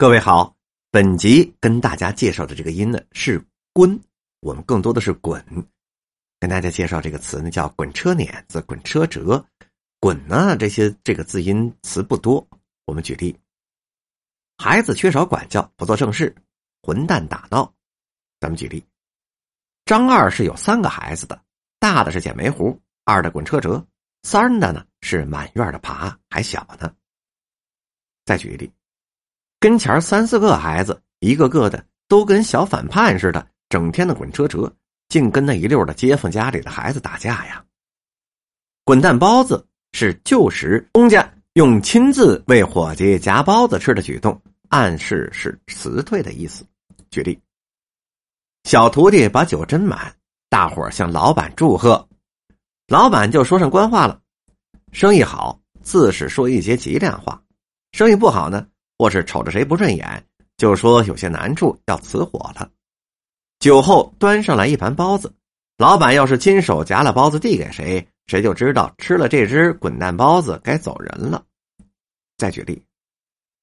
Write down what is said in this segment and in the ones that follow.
各位好，本集跟大家介绍的这个音呢是“滚”，我们更多的是“滚”。跟大家介绍这个词呢叫“滚车碾子”“滚车辙”，“滚”呢这些这个字音词不多。我们举例：孩子缺少管教，不做正事，混蛋打闹。咱们举例：张二是有三个孩子的，大的是捡煤糊，二的滚车辙，三的呢是满院的爬，还小呢。再举一例。跟前三四个孩子，一个个的都跟小反叛似的，整天的滚车辙，净跟那一溜的街坊家里的孩子打架呀。滚蛋包子是旧时东家用亲自为伙计夹包子吃的举动，暗示是辞退的意思。举例：小徒弟把酒斟满，大伙向老板祝贺，老板就说上官话了：生意好，自是说一些吉良话；生意不好呢。或是瞅着谁不顺眼，就说有些难处要辞火了。酒后端上来一盘包子，老板要是亲手夹了包子递给谁，谁就知道吃了这只滚蛋包子该走人了。再举例，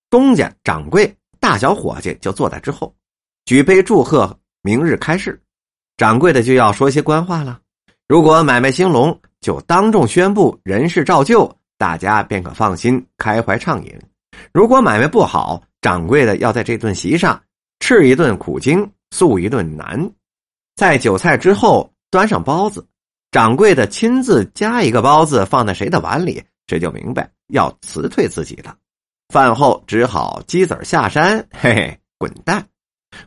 东家掌柜大小伙计就坐在之后，举杯祝贺明日开市，掌柜的就要说些官话了。如果买卖兴隆，就当众宣布人事照旧，大家便可放心开怀畅饮。如果买卖不好，掌柜的要在这顿席上吃一顿苦精，诉一顿难。在酒菜之后，端上包子，掌柜的亲自夹一个包子放在谁的碗里，谁就明白要辞退自己了。饭后只好鸡子下山，嘿嘿，滚蛋！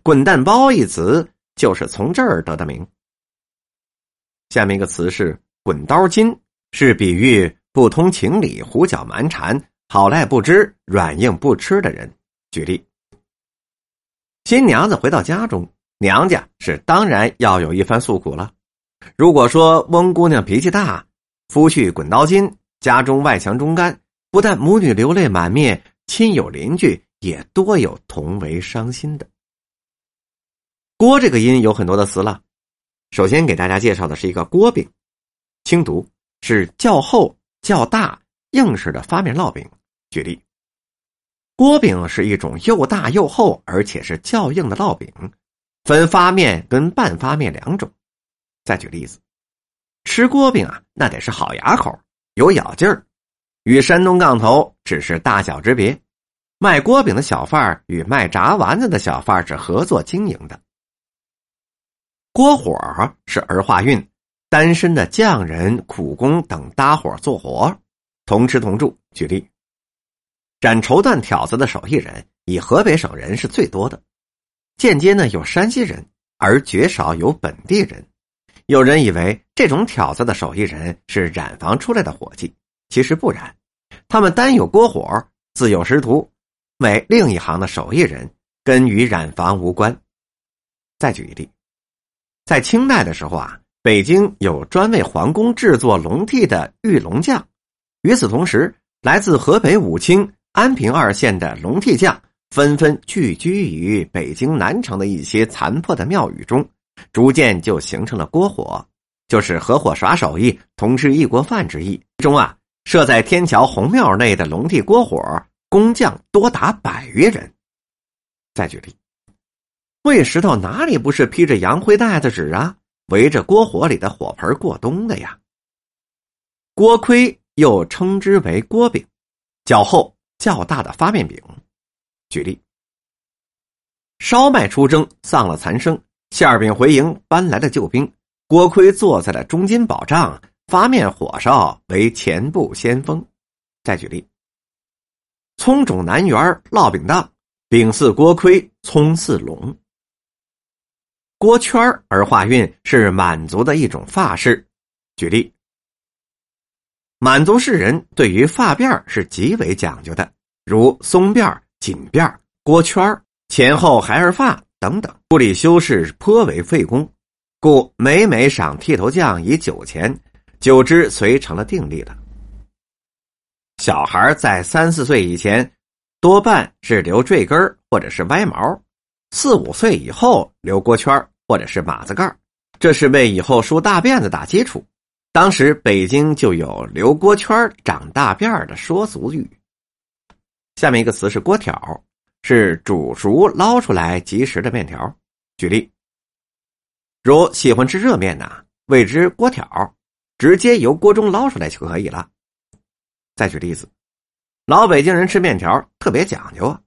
滚蛋包一词就是从这儿得的名。下面一个词是滚刀筋，是比喻不通情理、胡搅蛮缠。好赖不知、软硬不吃的人。举例：新娘子回到家中，娘家是当然要有一番诉苦了。如果说翁姑娘脾气大，夫婿滚刀筋，家中外强中干，不但母女流泪满面，亲友邻居也多有同为伤心的。锅这个音有很多的词了，首先给大家介绍的是一个锅饼，轻读是较厚较大硬实的发面烙饼。举例，锅饼是一种又大又厚，而且是较硬的烙饼，分发面跟半发面两种。再举例子，吃锅饼啊，那得是好牙口，有咬劲儿，与山东杠头只是大小之别。卖锅饼的小贩儿与卖炸丸子的小贩儿是合作经营的。锅火是儿化韵，单身的匠人、苦工等搭伙做活，同吃同住。举例。斩绸缎挑子的手艺人，以河北省人是最多的，间接呢有山西人，而绝少有本地人。有人以为这种挑子的手艺人是染坊出来的伙计，其实不然，他们单有锅火，自有师徒，为另一行的手艺人，跟与染坊无关。再举一例，在清代的时候啊，北京有专为皇宫制作龙屉的玉龙匠，与此同时，来自河北武清。安平二县的龙替匠纷纷聚居于北京南城的一些残破的庙宇中，逐渐就形成了锅火，就是合伙耍手艺、同吃一锅饭之意。中啊，设在天桥红庙内的龙替锅火工匠多达百余人。再举例，魏石头哪里不是披着洋灰袋子纸啊，围着锅火里的火盆过冬的呀？锅盔又称之为锅饼，较厚。较大的发面饼，举例：烧麦出征，丧了残生；馅饼回营，搬来了救兵。锅盔坐在了中间保障，发面火烧为前部先锋。再举例：葱种南园烙饼档，饼似锅盔，葱似龙。锅圈儿而化韵是满族的一种发饰。举例。满族士人对于发辫是极为讲究的，如松辫、紧辫、锅圈、前后孩儿发等等，处理修饰颇为费工，故每每赏剃头匠以酒钱，久之遂成了定例了。小孩在三四岁以前，多半是留坠根或者是歪毛；四五岁以后留锅圈或者是马子盖这是为以后梳大辫子打基础。当时北京就有留锅圈长大辫的说俗语。下面一个词是锅条，是煮熟捞出来即食的面条。举例，如喜欢吃热面呢，谓之锅条，直接由锅中捞出来就可以了。再举例子，老北京人吃面条特别讲究啊，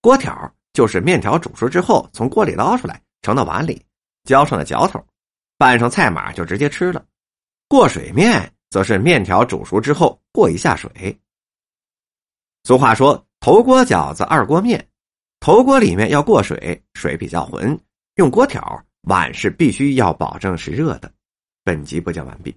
锅条就是面条煮熟之后从锅里捞出来，盛到碗里，浇上了浇头，拌上菜码就直接吃了。过水面则是面条煮熟之后过一下水。俗话说：“头锅饺子，二锅面。”头锅里面要过水，水比较浑，用锅条，碗是必须要保证是热的。本集播讲完毕。